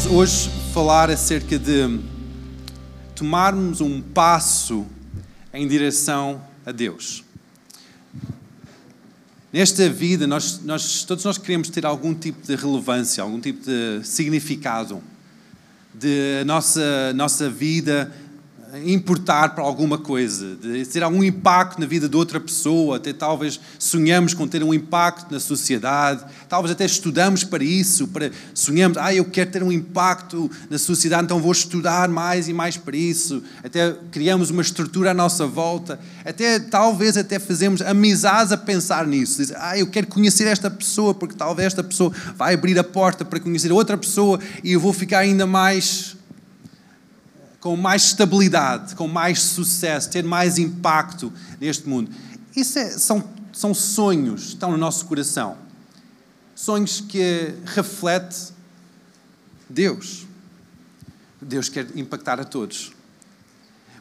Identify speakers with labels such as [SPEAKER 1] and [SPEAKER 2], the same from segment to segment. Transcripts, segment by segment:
[SPEAKER 1] vamos hoje falar acerca de tomarmos um passo em direção a Deus. Nesta vida, nós, nós, todos nós queremos ter algum tipo de relevância, algum tipo de significado, de nossa, nossa vida importar para alguma coisa, de ter algum impacto na vida de outra pessoa, até talvez sonhamos com ter um impacto na sociedade, talvez até estudamos para isso, para sonhamos, ah, eu quero ter um impacto na sociedade, então vou estudar mais e mais para isso, até criamos uma estrutura à nossa volta, até talvez até fazemos amizades a pensar nisso, diz, ah, eu quero conhecer esta pessoa, porque talvez esta pessoa vai abrir a porta para conhecer outra pessoa e eu vou ficar ainda mais com mais estabilidade, com mais sucesso, ter mais impacto neste mundo. Isso é, são, são sonhos estão no nosso coração. Sonhos que refletem Deus. Deus quer impactar a todos.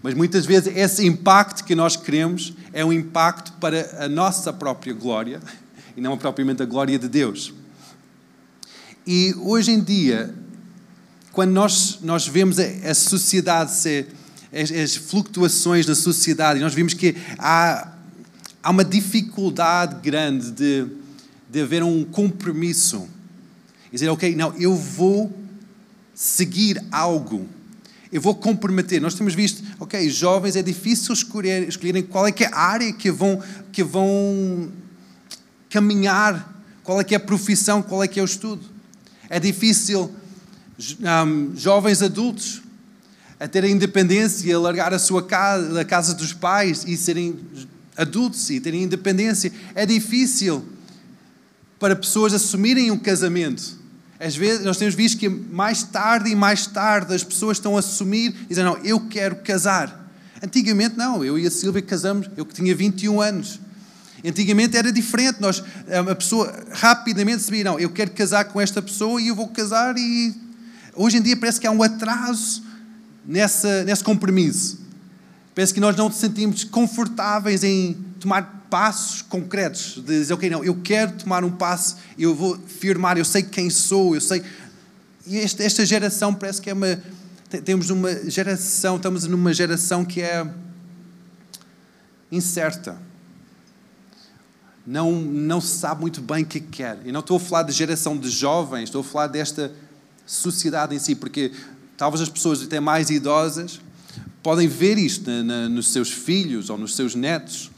[SPEAKER 1] Mas muitas vezes esse impacto que nós queremos é um impacto para a nossa própria glória e não propriamente a glória de Deus. E hoje em dia quando nós, nós vemos a, a sociedade, ser, as, as, flutuações da sociedade, nós vimos que há, há uma dificuldade grande de, de haver um compromisso. E dizer, ok, não, eu vou seguir algo. Eu vou comprometer. Nós temos visto, ok, jovens, é difícil escolher, escolherem qual é que é a área que vão, que vão caminhar, qual é que é a profissão, qual é que é o estudo. É difícil jovens adultos a terem independência, a largar a sua casa, a casa dos pais e serem adultos e terem independência. É difícil para pessoas assumirem um casamento. Às vezes nós temos visto que mais tarde e mais tarde as pessoas estão a assumir e dizem, não, eu quero casar. Antigamente não, eu e a Silvia casamos, eu que tinha 21 anos. Antigamente era diferente, nós, a pessoa rapidamente sabia, não, eu quero casar com esta pessoa e eu vou casar e Hoje em dia parece que há um atraso nessa, nesse compromisso. Parece que nós não nos sentimos confortáveis em tomar passos concretos, de dizer, ok, não, eu quero tomar um passo, eu vou firmar, eu sei quem sou, eu sei. E esta, esta geração parece que é uma. Temos uma geração, estamos numa geração que é incerta. Não, não se sabe muito bem o que quer. E não estou a falar de geração de jovens, estou a falar desta sociedade em si, porque talvez as pessoas até mais idosas podem ver isto na, na, nos seus filhos ou nos seus netos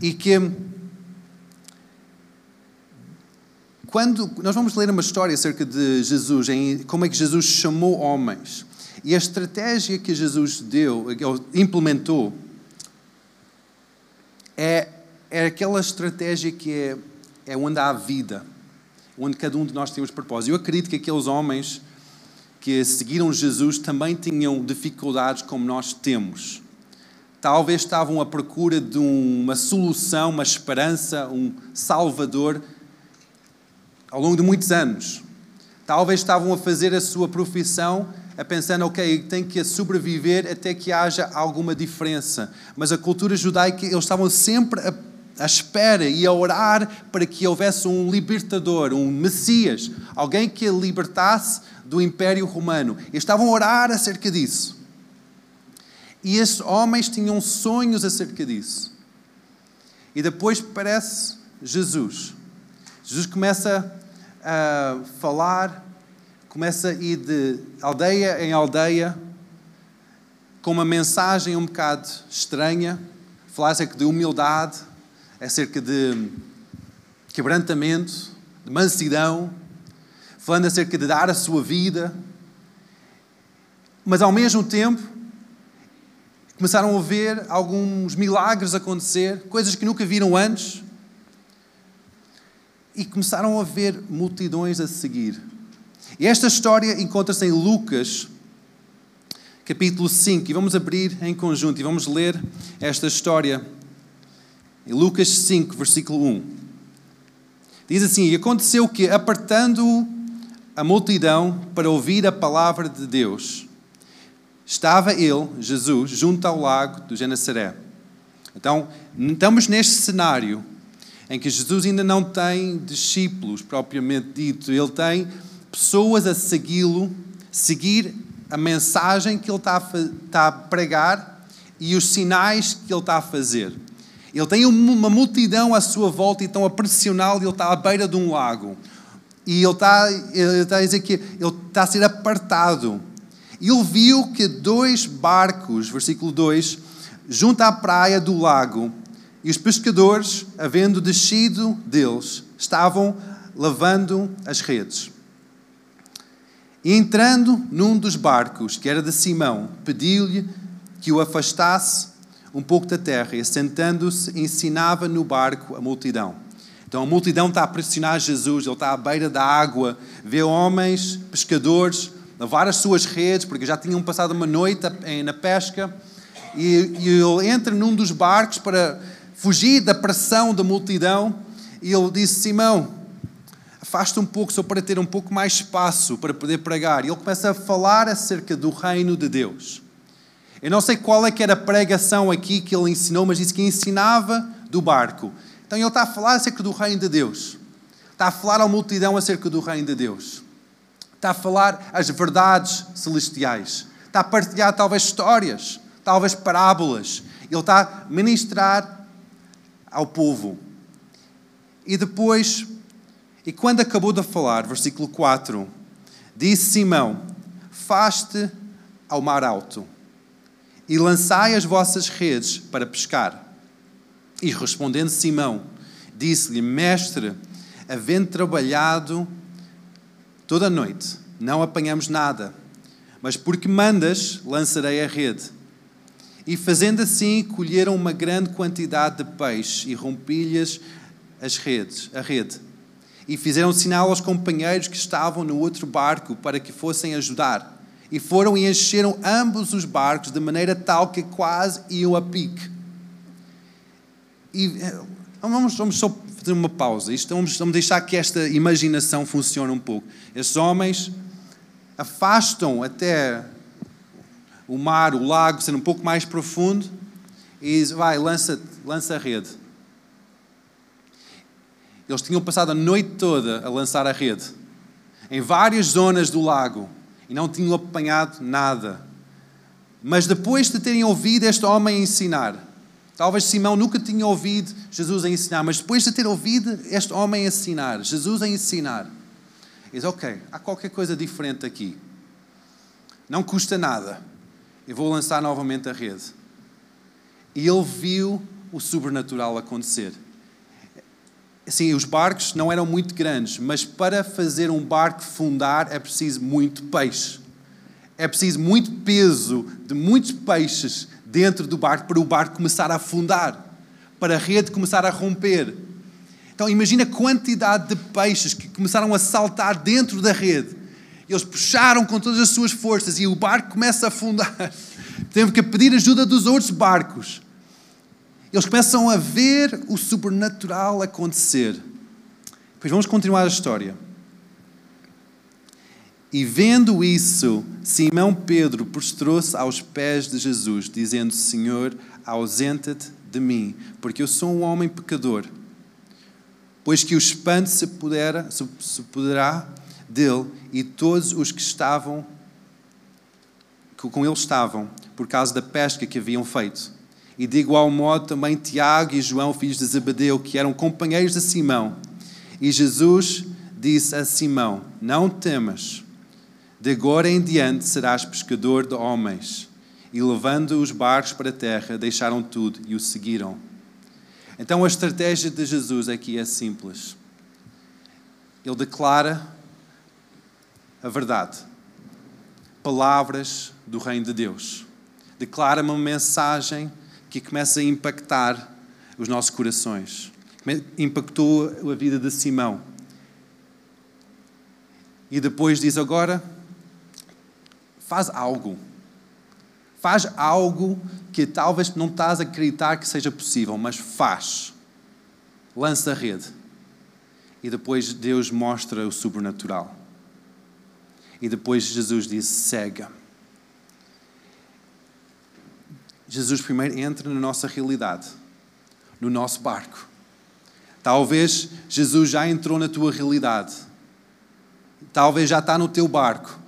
[SPEAKER 1] e que quando nós vamos ler uma história acerca de Jesus, em como é que Jesus chamou homens e a estratégia que Jesus deu, implementou, é, é aquela estratégia que é, é onde há vida onde cada um de nós temos propósito. Eu acredito que aqueles homens que seguiram Jesus também tinham dificuldades como nós temos. Talvez estavam à procura de uma solução, uma esperança, um salvador ao longo de muitos anos. Talvez estavam a fazer a sua profissão a pensar, ok, tem que sobreviver até que haja alguma diferença. Mas a cultura judaica, eles estavam sempre a à espera e a orar para que houvesse um libertador, um Messias, alguém que a libertasse do Império Romano. E estavam a orar acerca disso. E esses homens tinham sonhos acerca disso. E depois parece Jesus. Jesus começa a falar, começa a ir de aldeia em aldeia, com uma mensagem um bocado estranha, falar acerca de humildade, acerca de quebrantamento, de mansidão, falando acerca de dar a sua vida, mas ao mesmo tempo começaram a ver alguns milagres acontecer, coisas que nunca viram antes, e começaram a ver multidões a seguir. E esta história encontra-se em Lucas, capítulo 5, e vamos abrir em conjunto e vamos ler esta história em Lucas 5, versículo 1. Diz assim: E aconteceu que, apartando a multidão para ouvir a palavra de Deus, estava ele, Jesus, junto ao lago do Genezaré. Então, estamos neste cenário em que Jesus ainda não tem discípulos propriamente dito, ele tem pessoas a segui-lo seguir a mensagem que ele está a pregar e os sinais que ele está a fazer. Ele tem uma multidão à sua volta e estão a pressioná-lo ele está à beira de um lago. E ele está, ele está a dizer que ele está a ser apartado. Ele viu que dois barcos, versículo 2, junto à praia do lago, e os pescadores, havendo descido deles, estavam lavando as redes. E entrando num dos barcos, que era de Simão, pediu-lhe que o afastasse um pouco da terra e, assentando-se, ensinava no barco a multidão. Então a multidão está a pressionar Jesus, ele está à beira da água, vê homens, pescadores, lavar as suas redes, porque já tinham passado uma noite na pesca, e, e ele entra num dos barcos para fugir da pressão da multidão, e ele disse: Simão, afasta um pouco só para ter um pouco mais espaço para poder pregar. E ele começa a falar acerca do reino de Deus. Eu não sei qual é que era a pregação aqui que ele ensinou, mas disse que ensinava do barco. Então ele está a falar acerca do reino de Deus. Está a falar à multidão acerca do reino de Deus. Está a falar as verdades celestiais. Está a partilhar talvez histórias, talvez parábolas. Ele está a ministrar ao povo. E depois, e quando acabou de falar, versículo 4, disse Simão: Faste ao mar alto e lançai as vossas redes para pescar. E respondendo Simão, disse-lhe: Mestre, havendo trabalhado toda a noite, não apanhamos nada, mas porque mandas, lançarei a rede. E fazendo assim, colheram uma grande quantidade de peixe e rompi-lhes as redes, a rede. E fizeram sinal aos companheiros que estavam no outro barco para que fossem ajudar e foram e encheram ambos os barcos de maneira tal que quase iam a pique. E eh, vamos, vamos só fazer uma pausa. Isto, vamos, vamos deixar que esta imaginação funcione um pouco. Esses homens afastam até o mar, o lago, sendo um pouco mais profundo, e diz, vai, lança, lança a rede. Eles tinham passado a noite toda a lançar a rede, em várias zonas do lago e não tinham apanhado nada. Mas depois de terem ouvido este homem ensinar, talvez Simão nunca tinha ouvido Jesus a ensinar, mas depois de ter ouvido este homem ensinar, Jesus a ensinar, diz: Ok, há qualquer coisa diferente aqui. Não custa nada. Eu vou lançar novamente a rede. E ele viu o sobrenatural acontecer. Sim, os barcos não eram muito grandes, mas para fazer um barco fundar é preciso muito peixe. É preciso muito peso de muitos peixes dentro do barco para o barco começar a afundar, para a rede começar a romper. Então imagina a quantidade de peixes que começaram a saltar dentro da rede. Eles puxaram com todas as suas forças e o barco começa a afundar. Teve que pedir ajuda dos outros barcos. Eles começam a ver o sobrenatural acontecer. Pois vamos continuar a história. E vendo isso, Simão Pedro prostrou-se aos pés de Jesus, dizendo: Senhor, ausenta-te de mim, porque eu sou um homem pecador. Pois que o espanto se, pudera, se, se poderá dele e todos os que estavam, que com ele estavam, por causa da pesca que haviam feito. E de igual modo também Tiago e João, filhos de Zebedeu, que eram companheiros de Simão. E Jesus disse a Simão: Não temas, de agora em diante serás pescador de homens. E levando os barcos para a terra, deixaram tudo e o seguiram. Então a estratégia de Jesus aqui é simples. Ele declara a verdade, palavras do Reino de Deus. Declara uma mensagem que começa a impactar os nossos corações. Impactou a vida de Simão. E depois diz agora: faz algo. Faz algo que talvez não estás a acreditar que seja possível, mas faz. Lança a rede. E depois Deus mostra o sobrenatural. E depois Jesus diz: cega Jesus primeiro entra na nossa realidade, no nosso barco. Talvez Jesus já entrou na tua realidade. Talvez já está no teu barco.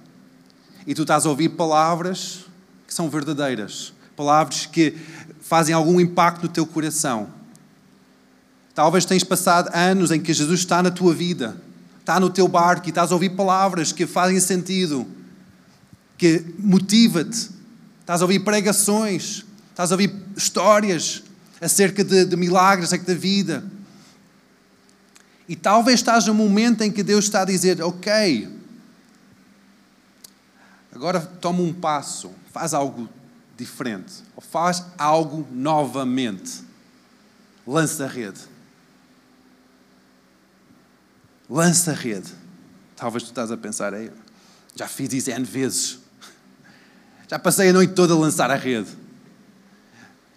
[SPEAKER 1] e tu estás a ouvir palavras que são verdadeiras, palavras que fazem algum impacto no teu coração. Talvez tens passado anos em que Jesus está na tua vida, está no teu barco e estás a ouvir palavras que fazem sentido, que motiva-te. Estás a ouvir pregações, estás a ouvir histórias acerca de, de milagres, acerca da vida. E talvez estás num momento em que Deus está a dizer: Ok, agora toma um passo, faz algo diferente, ou faz algo novamente. Lança a rede. Lança a rede. Talvez tu estás a pensar, já fiz isso N vezes. Já passei a noite toda a lançar a rede.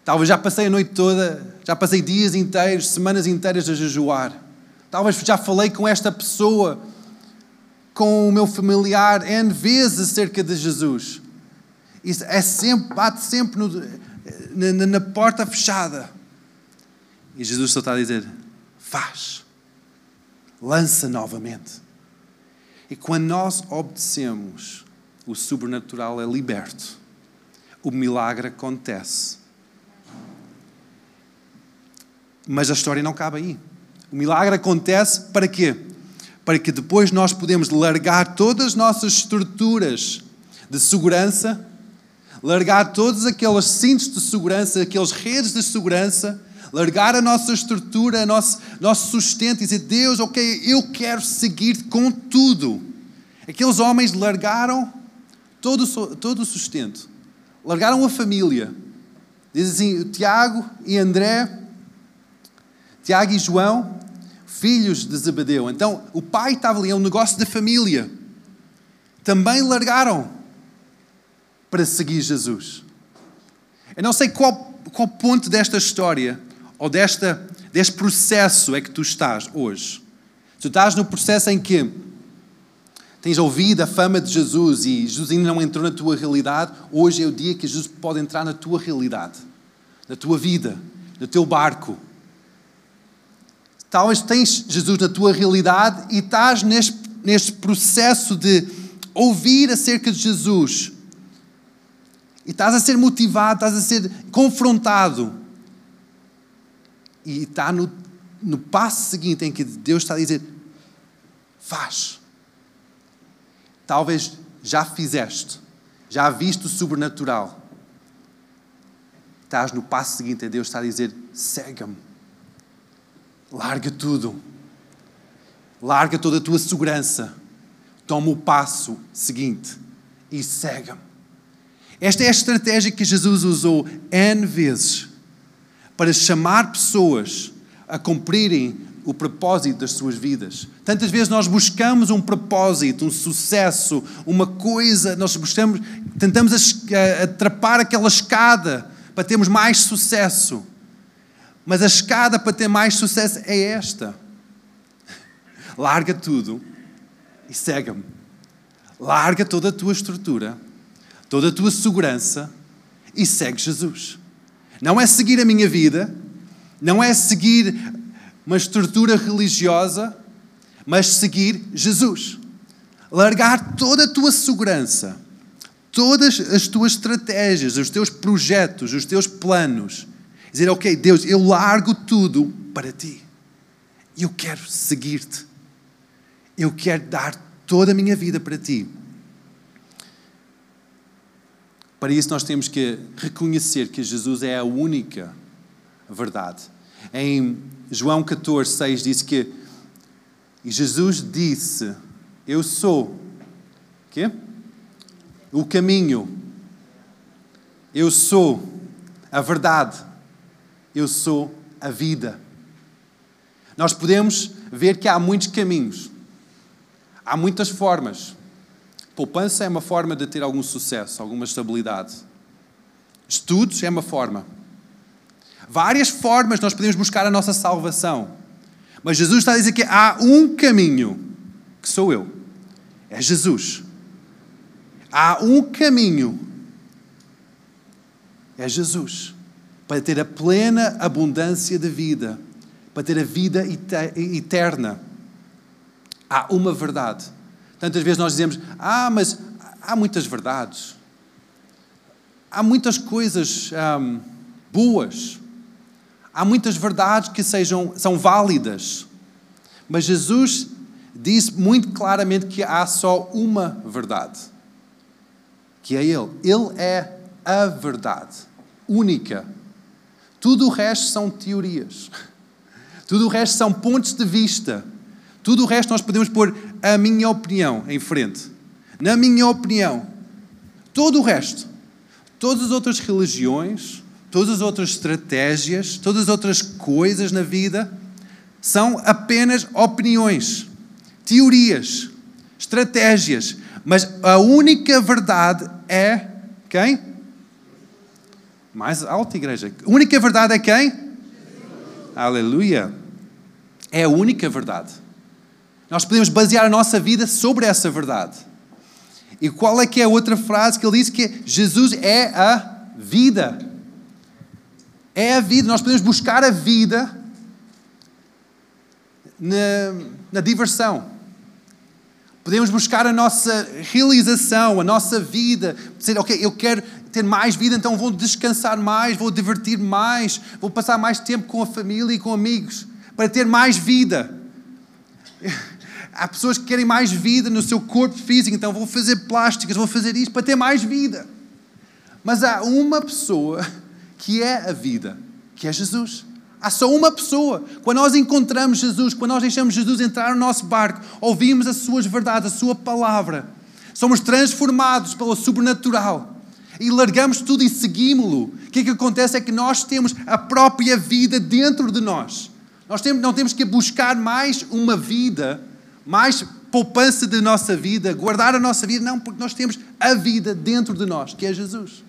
[SPEAKER 1] Talvez já passei a noite toda, já passei dias inteiros, semanas inteiras a jejuar. Talvez já falei com esta pessoa, com o meu familiar, N vezes acerca de Jesus. Isso é sempre, bate sempre no, na, na, porta fechada. E Jesus só está a dizer: faz, lança novamente. E quando nós obedecemos, o sobrenatural é liberto, o milagre acontece. Mas a história não cabe aí. O milagre acontece para quê? Para que depois nós podemos largar todas as nossas estruturas de segurança, largar todos aqueles cintos de segurança, aqueles redes de segurança, largar a nossa estrutura, nosso, nosso sustento e dizer: Deus, ok, eu quero seguir com tudo. Aqueles homens largaram todo, todo o sustento, largaram a família. Diz assim: Tiago e André Tiago e João, filhos de Zebedeu. Então, o pai estava ali, é um negócio de família. Também largaram para seguir Jesus. Eu não sei qual, qual ponto desta história ou desta, deste processo é que tu estás hoje. Tu estás no processo em que tens ouvido a fama de Jesus e Jesus ainda não entrou na tua realidade. Hoje é o dia que Jesus pode entrar na tua realidade, na tua vida, no teu barco Talvez tens Jesus na tua realidade e estás neste, neste processo de ouvir acerca de Jesus. E estás a ser motivado, estás a ser confrontado. E está no, no passo seguinte em que Deus está a dizer: faz. Talvez já fizeste, já viste o sobrenatural. Estás no passo seguinte em Deus está a dizer: segue-me Larga tudo. Larga toda a tua segurança. Toma o passo seguinte e segue-me. Esta é a estratégia que Jesus usou N vezes para chamar pessoas a cumprirem o propósito das suas vidas. Tantas vezes nós buscamos um propósito, um sucesso, uma coisa, nós buscamos, tentamos atrapar aquela escada para termos mais sucesso. Mas a escada para ter mais sucesso é esta. Larga tudo e segue-me. Larga toda a tua estrutura, toda a tua segurança e segue Jesus. Não é seguir a minha vida, não é seguir uma estrutura religiosa, mas seguir Jesus. Largar toda a tua segurança, todas as tuas estratégias, os teus projetos, os teus planos Dizer, ok, Deus, eu largo tudo para ti. Eu quero seguir-te. Eu quero dar toda a minha vida para ti. Para isso, nós temos que reconhecer que Jesus é a única verdade. Em João 14, 6 diz que Jesus disse: Eu sou quê? o caminho, eu sou a verdade eu sou a vida. Nós podemos ver que há muitos caminhos, há muitas formas. Poupança é uma forma de ter algum sucesso, alguma estabilidade. Estudos é uma forma. Várias formas nós podemos buscar a nossa salvação. Mas Jesus está a dizer que há um caminho, que sou eu. É Jesus. Há um caminho. É Jesus para ter a plena abundância de vida, para ter a vida eterna. Há uma verdade. Tantas vezes nós dizemos: Ah, mas há muitas verdades, há muitas coisas hum, boas, há muitas verdades que sejam, são válidas, mas Jesus diz muito claramente que há só uma verdade, que é Ele. Ele é a verdade, única. Tudo o resto são teorias, tudo o resto são pontos de vista, tudo o resto nós podemos pôr a minha opinião em frente. Na minha opinião, todo o resto, todas as outras religiões, todas as outras estratégias, todas as outras coisas na vida são apenas opiniões, teorias, estratégias, mas a única verdade é quem? Mais alta, igreja. A única verdade é quem? Aleluia. É a única verdade. Nós podemos basear a nossa vida sobre essa verdade. E qual é que é a outra frase que ele diz? Que Jesus é a vida. É a vida. Nós podemos buscar a vida na, na diversão. Podemos buscar a nossa realização, a nossa vida. Dizer, ok, eu quero ter mais vida, então vou descansar mais, vou divertir mais, vou passar mais tempo com a família e com amigos, para ter mais vida. Há pessoas que querem mais vida no seu corpo físico, então vou fazer plásticas, vou fazer isto para ter mais vida. Mas há uma pessoa que é a vida, que é Jesus. Há só uma pessoa. Quando nós encontramos Jesus, quando nós deixamos Jesus entrar no nosso barco, ouvimos as suas verdades, a sua palavra, somos transformados pelo sobrenatural e largamos tudo e seguimos-lo. O que é que acontece é que nós temos a própria vida dentro de nós. Nós não temos que buscar mais uma vida mais poupança da nossa vida, guardar a nossa vida, não, porque nós temos a vida dentro de nós, que é Jesus.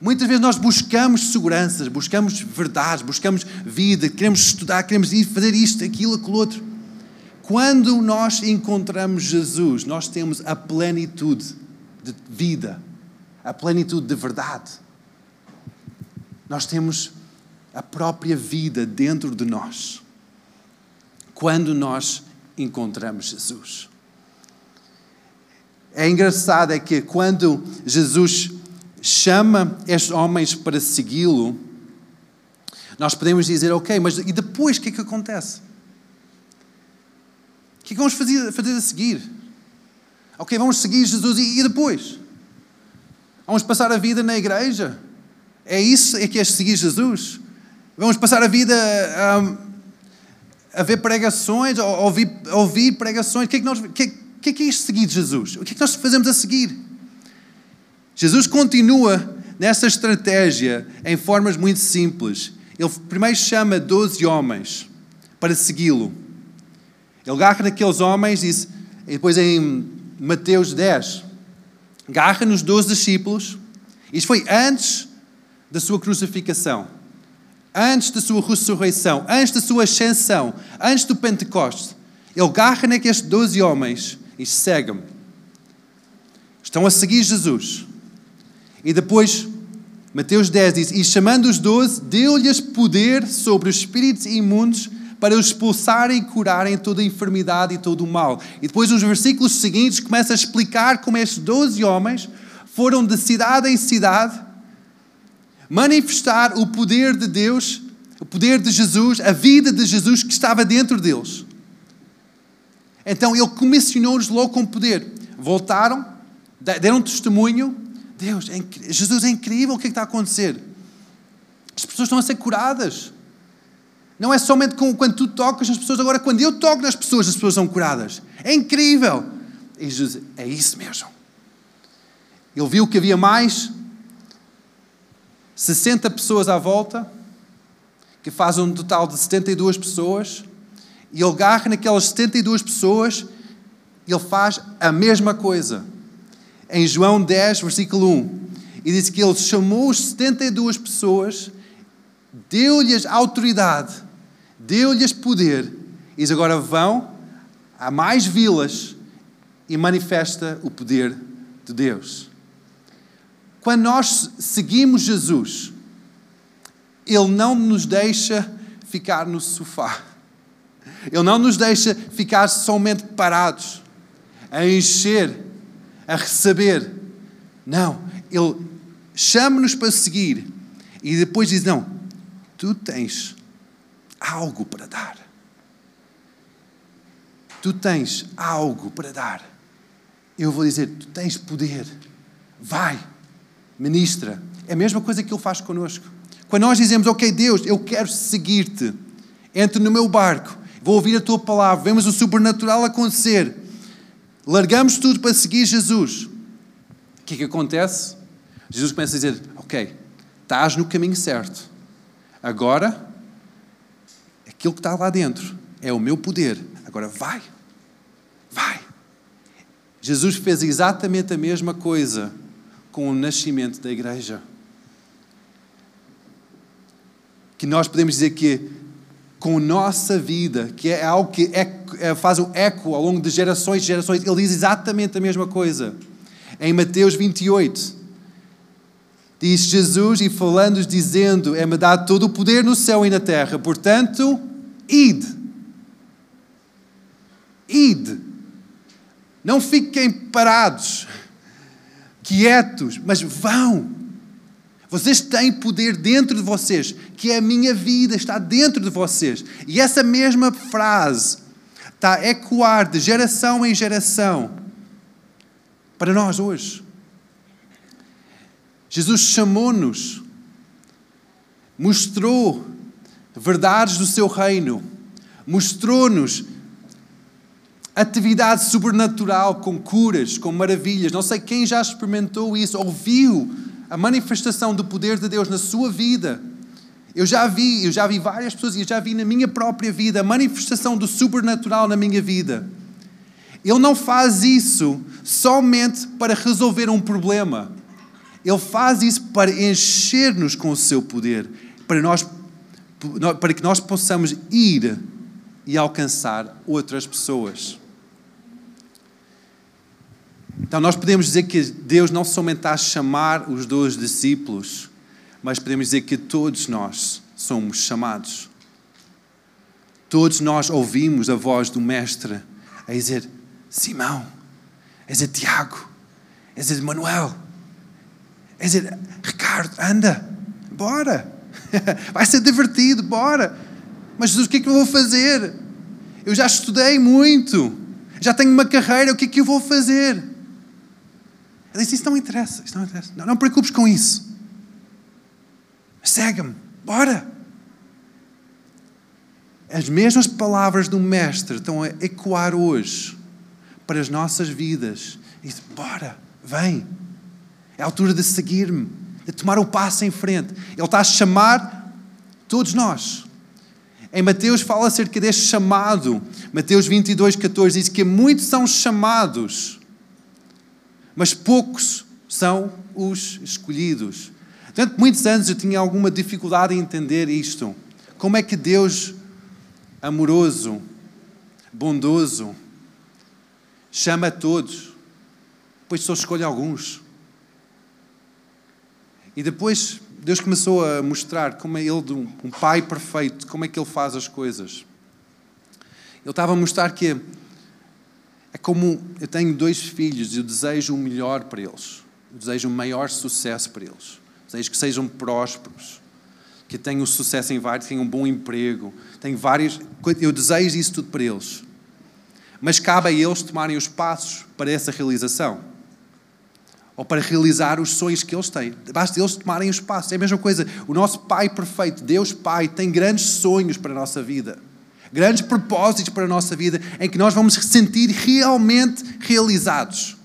[SPEAKER 1] Muitas vezes nós buscamos seguranças, buscamos verdades, buscamos vida, queremos estudar, queremos ir fazer isto, aquilo, aquilo outro. Quando nós encontramos Jesus, nós temos a plenitude de vida, a plenitude de verdade. Nós temos a própria vida dentro de nós. Quando nós encontramos Jesus. É engraçado é que quando Jesus chama estes homens para segui-lo, nós podemos dizer, ok, mas e depois o que é que acontece? O que é que vamos fazer, fazer a seguir? Ok, vamos seguir Jesus e, e depois? Vamos passar a vida na igreja? É isso é que é seguir Jesus? Vamos passar a vida um, a ver pregações, a ouvir, a ouvir pregações. O que é que, nós, que, que é que é isto seguir Jesus? O que é que nós fazemos a seguir? Jesus continua nessa estratégia em formas muito simples. Ele primeiro chama 12 homens para segui-lo. Ele garra naqueles homens e depois em Mateus 10, garra nos 12 discípulos. Isto foi antes da sua crucificação antes da sua ressurreição, antes da sua ascensão, antes do Pentecostes, ele garra naqueles doze homens e segue-me. Estão a seguir Jesus. E depois, Mateus 10 diz: E chamando os doze, deu-lhes poder sobre os espíritos imundos para os expulsarem e curarem toda a enfermidade e todo o mal. E depois, nos versículos seguintes, começa a explicar como estes doze homens foram de cidade em cidade manifestar o poder de Deus, o poder de Jesus, a vida de Jesus que estava dentro deles. Então ele comissionou-os logo com poder. Voltaram, deram testemunho. Deus, é Jesus é incrível, o que, é que está a acontecer? As pessoas estão a ser curadas. Não é somente quando tu tocas nas pessoas, agora quando eu toco nas pessoas, as pessoas são curadas. É incrível. E Jesus, é isso mesmo. Ele viu que havia mais 60 pessoas à volta, que fazem um total de 72 pessoas, e ele agarra naquelas 72 pessoas e ele faz a mesma coisa. Em João 10, versículo 1, e diz que ele chamou os 72 pessoas, deu-lhes autoridade, deu-lhes poder, e diz agora vão a mais vilas e manifesta o poder de Deus. Quando nós seguimos Jesus, Ele não nos deixa ficar no sofá. Ele não nos deixa ficar somente parados, a encher, a receber. Não, Ele chama-nos para seguir e depois diz: Não, tu tens algo para dar. Tu tens algo para dar. Eu vou dizer: Tu tens poder. Vai, ministra. É a mesma coisa que Ele faz connosco. Quando nós dizemos, ok, Deus, eu quero seguir-te, entre no meu barco, vou ouvir a tua palavra, vemos o sobrenatural acontecer, largamos tudo para seguir Jesus. O que é que acontece? Jesus começa a dizer, ok, estás no caminho certo. Agora, aquilo que está lá dentro é o meu poder. Agora vai, vai. Jesus fez exatamente a mesma coisa com o nascimento da igreja. Que nós podemos dizer que com nossa vida, que é algo que é, é, faz um eco ao longo de gerações e gerações, ele diz exatamente a mesma coisa. Em Mateus 28, diz Jesus, e falando, dizendo: É-me dado todo o poder no céu e na terra, portanto, ide. Ide. Não fiquem parados, quietos, mas vão. Vocês têm poder dentro de vocês, que é a minha vida, está dentro de vocês. E essa mesma frase está a ecoar de geração em geração para nós hoje. Jesus chamou-nos, mostrou verdades do seu reino, mostrou-nos atividade sobrenatural com curas, com maravilhas. Não sei quem já experimentou isso, ouviu a manifestação do poder de Deus na sua vida. Eu já vi, eu já vi várias pessoas e eu já vi na minha própria vida a manifestação do sobrenatural na minha vida. Ele não faz isso somente para resolver um problema. Ele faz isso para encher-nos com o seu poder, para, nós, para que nós possamos ir e alcançar outras pessoas. Então, nós podemos dizer que Deus não somente está a chamar os dois discípulos, mas podemos dizer que todos nós somos chamados. Todos nós ouvimos a voz do Mestre a dizer: Simão, a dizer Tiago, a dizer Manuel, a dizer Ricardo, anda, bora, vai ser divertido, bora. Mas Jesus, o que é que eu vou fazer? Eu já estudei muito, já tenho uma carreira, o que é que eu vou fazer? Ele disse: Isso não interessa, isso não interessa. Não, não preocupes com isso. Segue-me, bora. As mesmas palavras do Mestre estão a ecoar hoje para as nossas vidas. E Bora, vem. É a altura de seguir-me, de tomar o passo em frente. Ele está a chamar todos nós. Em Mateus fala acerca deste chamado. Mateus 22, 14 diz que muitos são chamados mas poucos são os escolhidos. Durante muitos anos eu tinha alguma dificuldade em entender isto. Como é que Deus, amoroso, bondoso, chama a todos, depois só escolhe alguns. E depois Deus começou a mostrar como é Ele, um pai perfeito, como é que Ele faz as coisas. Ele estava a mostrar que é como eu tenho dois filhos e eu desejo o melhor para eles. Eu desejo o maior sucesso para eles. Desejo que sejam prósperos, que tenham sucesso em vários, tenham um bom emprego, tenham vários. Eu desejo isso tudo para eles. Mas cabe a eles tomarem os passos para essa realização. Ou para realizar os sonhos que eles têm. Basta eles tomarem os passos. É a mesma coisa. O nosso Pai perfeito, Deus Pai, tem grandes sonhos para a nossa vida grandes propósitos para a nossa vida, em que nós vamos sentir realmente realizados.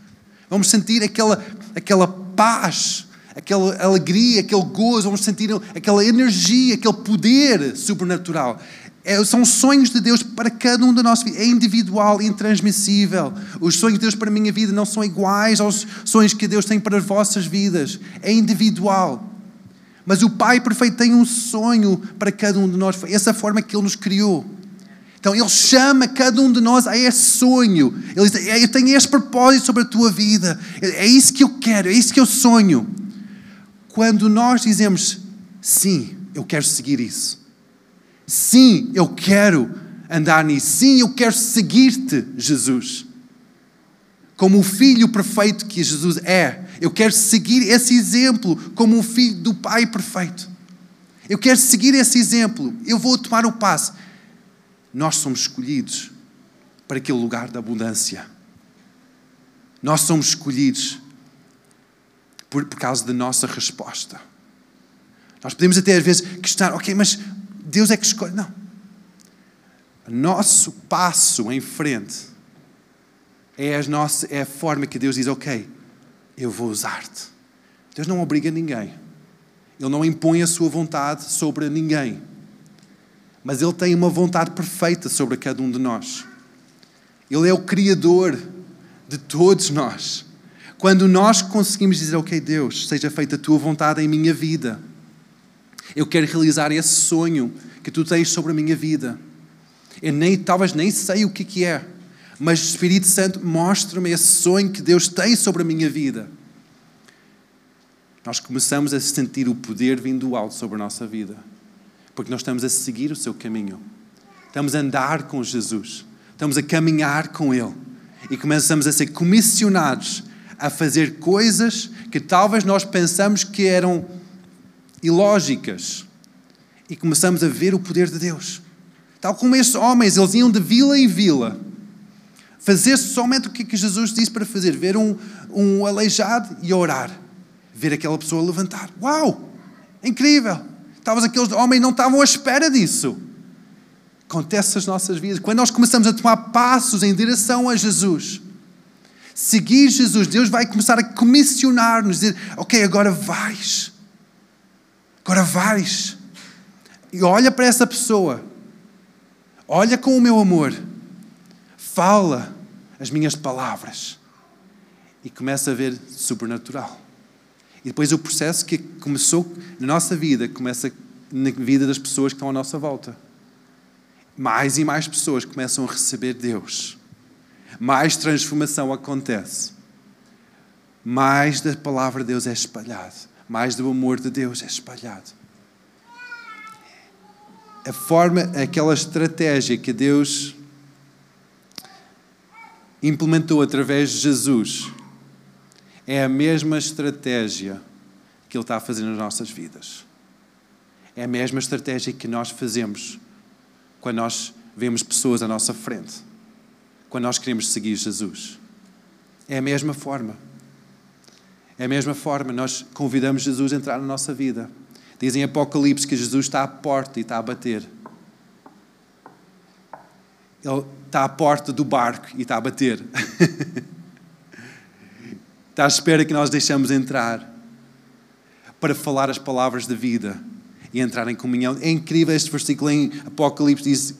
[SPEAKER 1] Vamos sentir aquela, aquela paz, aquela alegria, aquele gozo, vamos sentir aquela energia, aquele poder sobrenatural. É, são sonhos de Deus para cada um nossa vida. É individual, intransmissível. Os sonhos de Deus para a minha vida não são iguais aos sonhos que Deus tem para as vossas vidas. É individual. Mas o Pai perfeito tem um sonho para cada um de nós. Essa forma que Ele nos criou. Então Ele chama cada um de nós a esse sonho. Ele diz: Eu tenho este propósito sobre a tua vida. É isso que eu quero, é isso que eu sonho. Quando nós dizemos sim, eu quero seguir isso. Sim, eu quero andar nisso. Sim, eu quero seguir-te, Jesus. como o filho perfeito que Jesus é. Eu quero seguir esse exemplo como um filho do Pai perfeito. Eu quero seguir esse exemplo. Eu vou tomar o passo. Nós somos escolhidos para aquele lugar da abundância. Nós somos escolhidos por, por causa da nossa resposta. Nós podemos até às vezes questionar, ok, mas Deus é que escolhe. Não. Nosso passo em frente é a, nossa, é a forma que Deus diz, ok, eu vou usar-te. Deus não obriga ninguém. Ele não impõe a sua vontade sobre ninguém. Mas Ele tem uma vontade perfeita sobre cada um de nós. Ele é o Criador de todos nós. Quando nós conseguimos dizer, ok, Deus, seja feita a tua vontade em minha vida. Eu quero realizar esse sonho que tu tens sobre a minha vida. Eu nem, talvez nem sei o que, que é, mas o Espírito Santo mostra-me esse sonho que Deus tem sobre a minha vida. Nós começamos a sentir o poder vindo do alto sobre a nossa vida, porque nós estamos a seguir o seu caminho, estamos a andar com Jesus, estamos a caminhar com Ele e começamos a ser comissionados a fazer coisas que talvez nós pensamos que eram ilógicas e começamos a ver o poder de Deus. Tal como estes homens, eles iam de vila em vila fazer somente o que, que Jesus disse para fazer: ver um, um aleijado e orar, ver aquela pessoa levantar. Uau! Incrível! Talvez aqueles homens não estavam à espera disso. Acontece nas nossas vidas. Quando nós começamos a tomar passos em direção a Jesus, seguir Jesus, Deus vai começar a comissionar-nos, dizer: Ok, agora vais. Agora vais. E olha para essa pessoa. Olha com o meu amor. Fala as minhas palavras. E começa a ver sobrenatural. E depois o processo que começou na nossa vida, começa na vida das pessoas que estão à nossa volta. Mais e mais pessoas começam a receber Deus mais transformação acontece. Mais da palavra de Deus é espalhado. Mais do amor de Deus é espalhado. A forma, aquela estratégia que Deus implementou através de Jesus é a mesma estratégia que Ele está a fazer nas nossas vidas. É a mesma estratégia que nós fazemos quando nós vemos pessoas à nossa frente quando nós queremos seguir Jesus. É a mesma forma. É a mesma forma. Nós convidamos Jesus a entrar na nossa vida. Dizem em Apocalipse que Jesus está à porta e está a bater. Ele está à porta do barco e está a bater. está à espera que nós deixamos entrar para falar as palavras da vida e entrar em comunhão. É incrível este versículo em Apocalipse, diz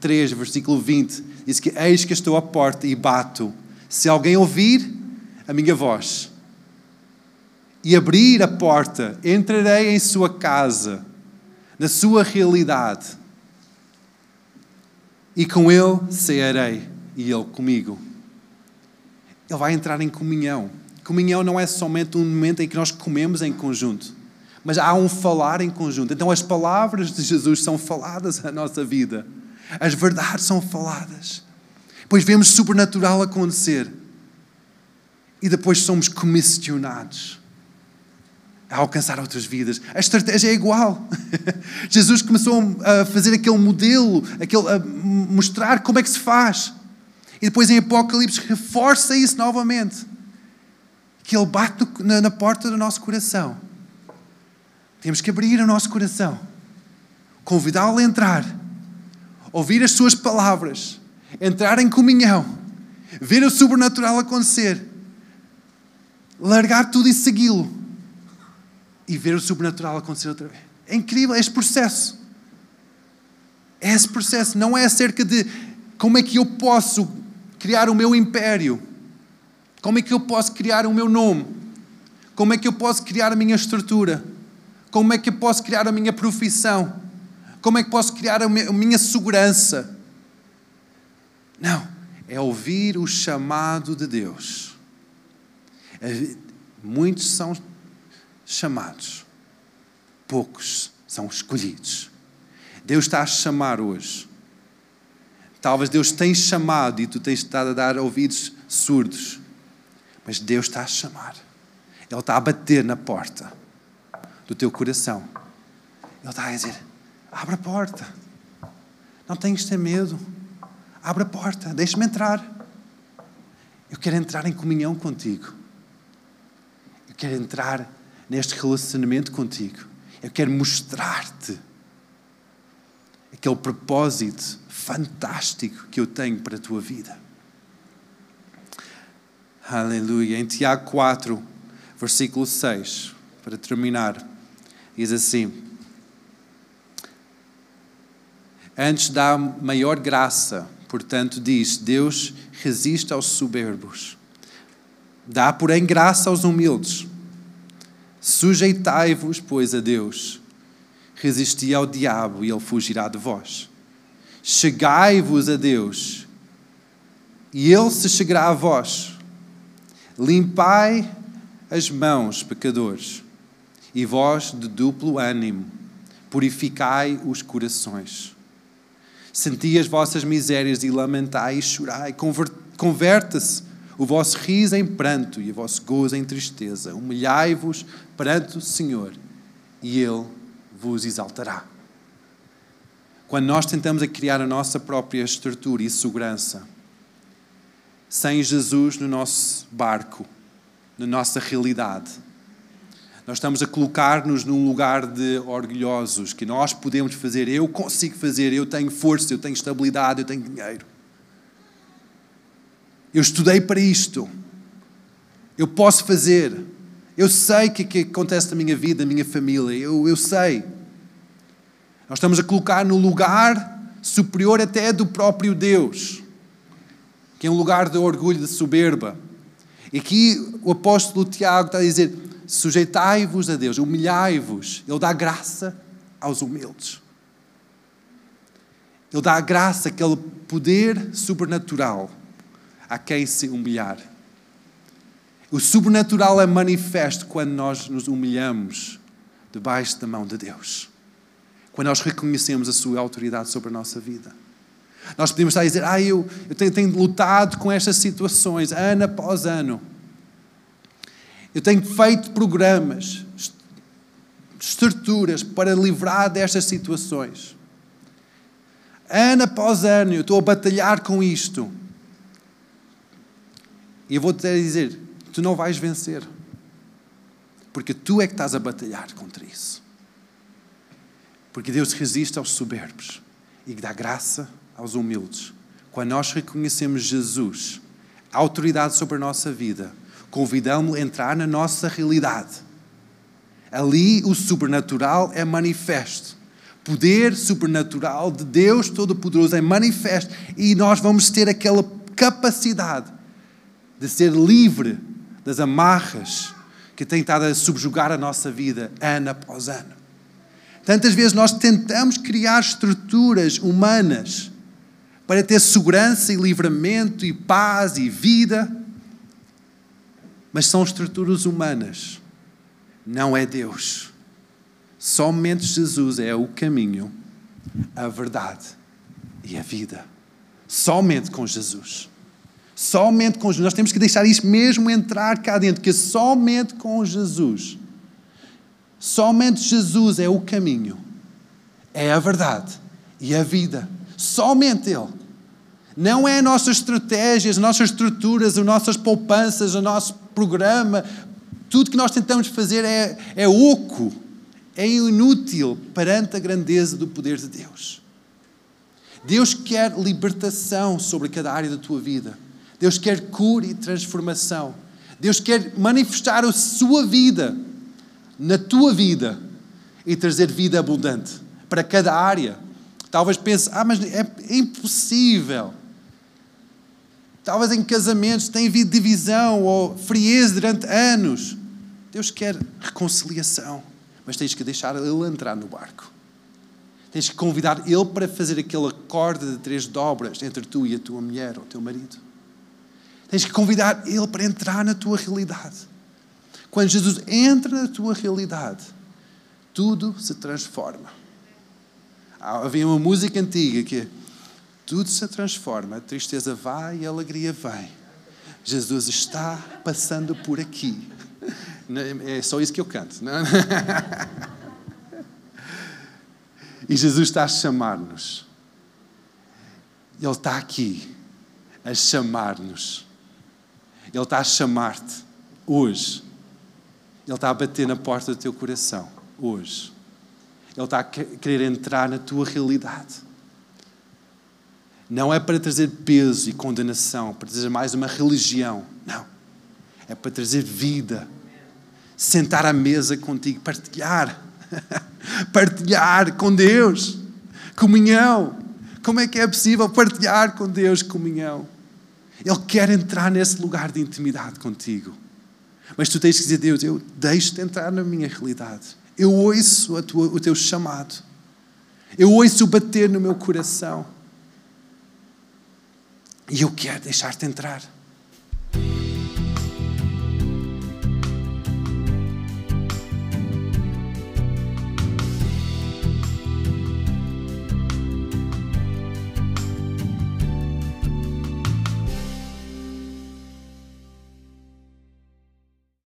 [SPEAKER 1] 3, versículo 20 diz que eis que estou à porta e bato. Se alguém ouvir a minha voz e abrir a porta, entrarei em sua casa, na sua realidade, e com ele cearei e ele comigo. Ele vai entrar em comunhão. Comunhão não é somente um momento em que nós comemos em conjunto, mas há um falar em conjunto. Então as palavras de Jesus são faladas na nossa vida. As verdades são faladas. Depois vemos sobrenatural acontecer. E depois somos comissionados a alcançar outras vidas. A estratégia é igual. Jesus começou a fazer aquele modelo, aquele, a mostrar como é que se faz. E depois em Apocalipse reforça isso novamente. Que Ele bate na, na porta do nosso coração. Temos que abrir o nosso coração, convidá-lo a entrar ouvir as suas palavras, entrar em comunhão, ver o sobrenatural acontecer, largar tudo e segui-lo e ver o sobrenatural acontecer outra vez. É incrível este processo. É esse processo, não é acerca de como é que eu posso criar o meu império, como é que eu posso criar o meu nome, como é que eu posso criar a minha estrutura, como é que eu posso criar a minha profissão como é que posso criar a minha segurança? Não, é ouvir o chamado de Deus. É, muitos são chamados, poucos são escolhidos. Deus está a chamar hoje. Talvez Deus tenha chamado e tu tens estado a dar ouvidos surdos. Mas Deus está a chamar. Ele está a bater na porta do teu coração. Ele está a dizer: abre a porta. Não tenhas ter medo. Abre a porta, deixa-me entrar. Eu quero entrar em comunhão contigo. Eu quero entrar neste relacionamento contigo. Eu quero mostrar-te aquele propósito fantástico que eu tenho para a tua vida. Aleluia. Em Tiago 4, versículo 6, para terminar, diz assim: Antes dá maior graça, portanto, diz: Deus resiste aos soberbos, dá, porém, graça aos humildes. Sujeitai-vos, pois, a Deus. Resisti ao diabo e ele fugirá de vós. Chegai-vos a Deus e ele se chegará a vós. Limpai as mãos, pecadores, e vós de duplo ânimo, purificai os corações. Senti as vossas misérias e lamentai e chorai. Converta-se o vosso riso em pranto e o vosso gozo em tristeza. Humilhai-vos perante o Senhor e Ele vos exaltará. Quando nós tentamos criar a nossa própria estrutura e segurança, sem Jesus no nosso barco, na nossa realidade, nós estamos a colocar-nos num lugar de orgulhosos, que nós podemos fazer, eu consigo fazer, eu tenho força, eu tenho estabilidade, eu tenho dinheiro. Eu estudei para isto. Eu posso fazer. Eu sei o que, é que acontece na minha vida, na minha família. Eu, eu sei. Nós estamos a colocar no lugar superior até do próprio Deus, que é um lugar de orgulho, de soberba. E aqui o apóstolo Tiago está a dizer: sujeitai-vos a Deus, humilhai-vos. Ele dá graça aos humildes. Ele dá a graça, aquele poder sobrenatural a quem se humilhar. O sobrenatural é manifesto quando nós nos humilhamos debaixo da mão de Deus. Quando nós reconhecemos a sua autoridade sobre a nossa vida. Nós podemos estar a dizer, ah, eu, eu tenho, tenho lutado com estas situações, ano após ano. Eu tenho feito programas, estruturas para livrar destas situações. Ano após ano, eu estou a batalhar com isto. E eu vou-te dizer: tu não vais vencer. Porque tu é que estás a batalhar contra isso. Porque Deus resiste aos soberbos e dá graça aos humildes. Quando nós reconhecemos Jesus, a autoridade sobre a nossa vida, convidamos-lo a entrar na nossa realidade. Ali o sobrenatural é manifesto. Poder sobrenatural de Deus Todo-Poderoso é manifesto. E nós vamos ter aquela capacidade de ser livre das amarras que têm estado a subjugar a nossa vida ano após ano. Tantas vezes nós tentamos criar estruturas humanas para ter segurança e livramento e paz e vida, mas são estruturas humanas, não é Deus. Somente Jesus é o caminho, a verdade e a vida. Somente com Jesus. Somente com Jesus. Nós temos que deixar isso mesmo entrar cá dentro, que somente com Jesus. Somente Jesus é o caminho, é a verdade e a vida. Somente Ele. Não é a nossa estratégia, as nossas estruturas, as nossas poupanças, o nosso programa. Tudo que nós tentamos fazer é, é oco, é inútil perante a grandeza do poder de Deus. Deus quer libertação sobre cada área da tua vida. Deus quer cura e transformação. Deus quer manifestar a sua vida na tua vida e trazer vida abundante para cada área. Talvez pense, ah, mas é impossível. Talvez em casamentos tenha havido divisão ou frieza durante anos. Deus quer reconciliação, mas tens que deixar Ele entrar no barco. Tens que convidar Ele para fazer aquele acorde de três dobras entre tu e a tua mulher ou o teu marido. Tens que convidar Ele para entrar na tua realidade. Quando Jesus entra na tua realidade, tudo se transforma. Havia uma música antiga que tudo se transforma, a tristeza vai e a alegria vem. Jesus está passando por aqui. É só isso que eu canto. Não? E Jesus está a chamar-nos. Ele está aqui a chamar-nos. Ele está a chamar-te hoje. Ele está a bater na porta do teu coração hoje. Ele está a querer entrar na tua realidade. Não é para trazer peso e condenação, para trazer mais uma religião. Não. É para trazer vida. Sentar à mesa contigo, partilhar. partilhar com Deus. Comunhão. Como é que é possível partilhar com Deus comunhão? Ele quer entrar nesse lugar de intimidade contigo. Mas tu tens que dizer, Deus, eu deixo-te entrar na minha realidade. Eu ouço tua, o teu chamado. Eu ouço o bater no meu coração. E eu quero deixar-te entrar.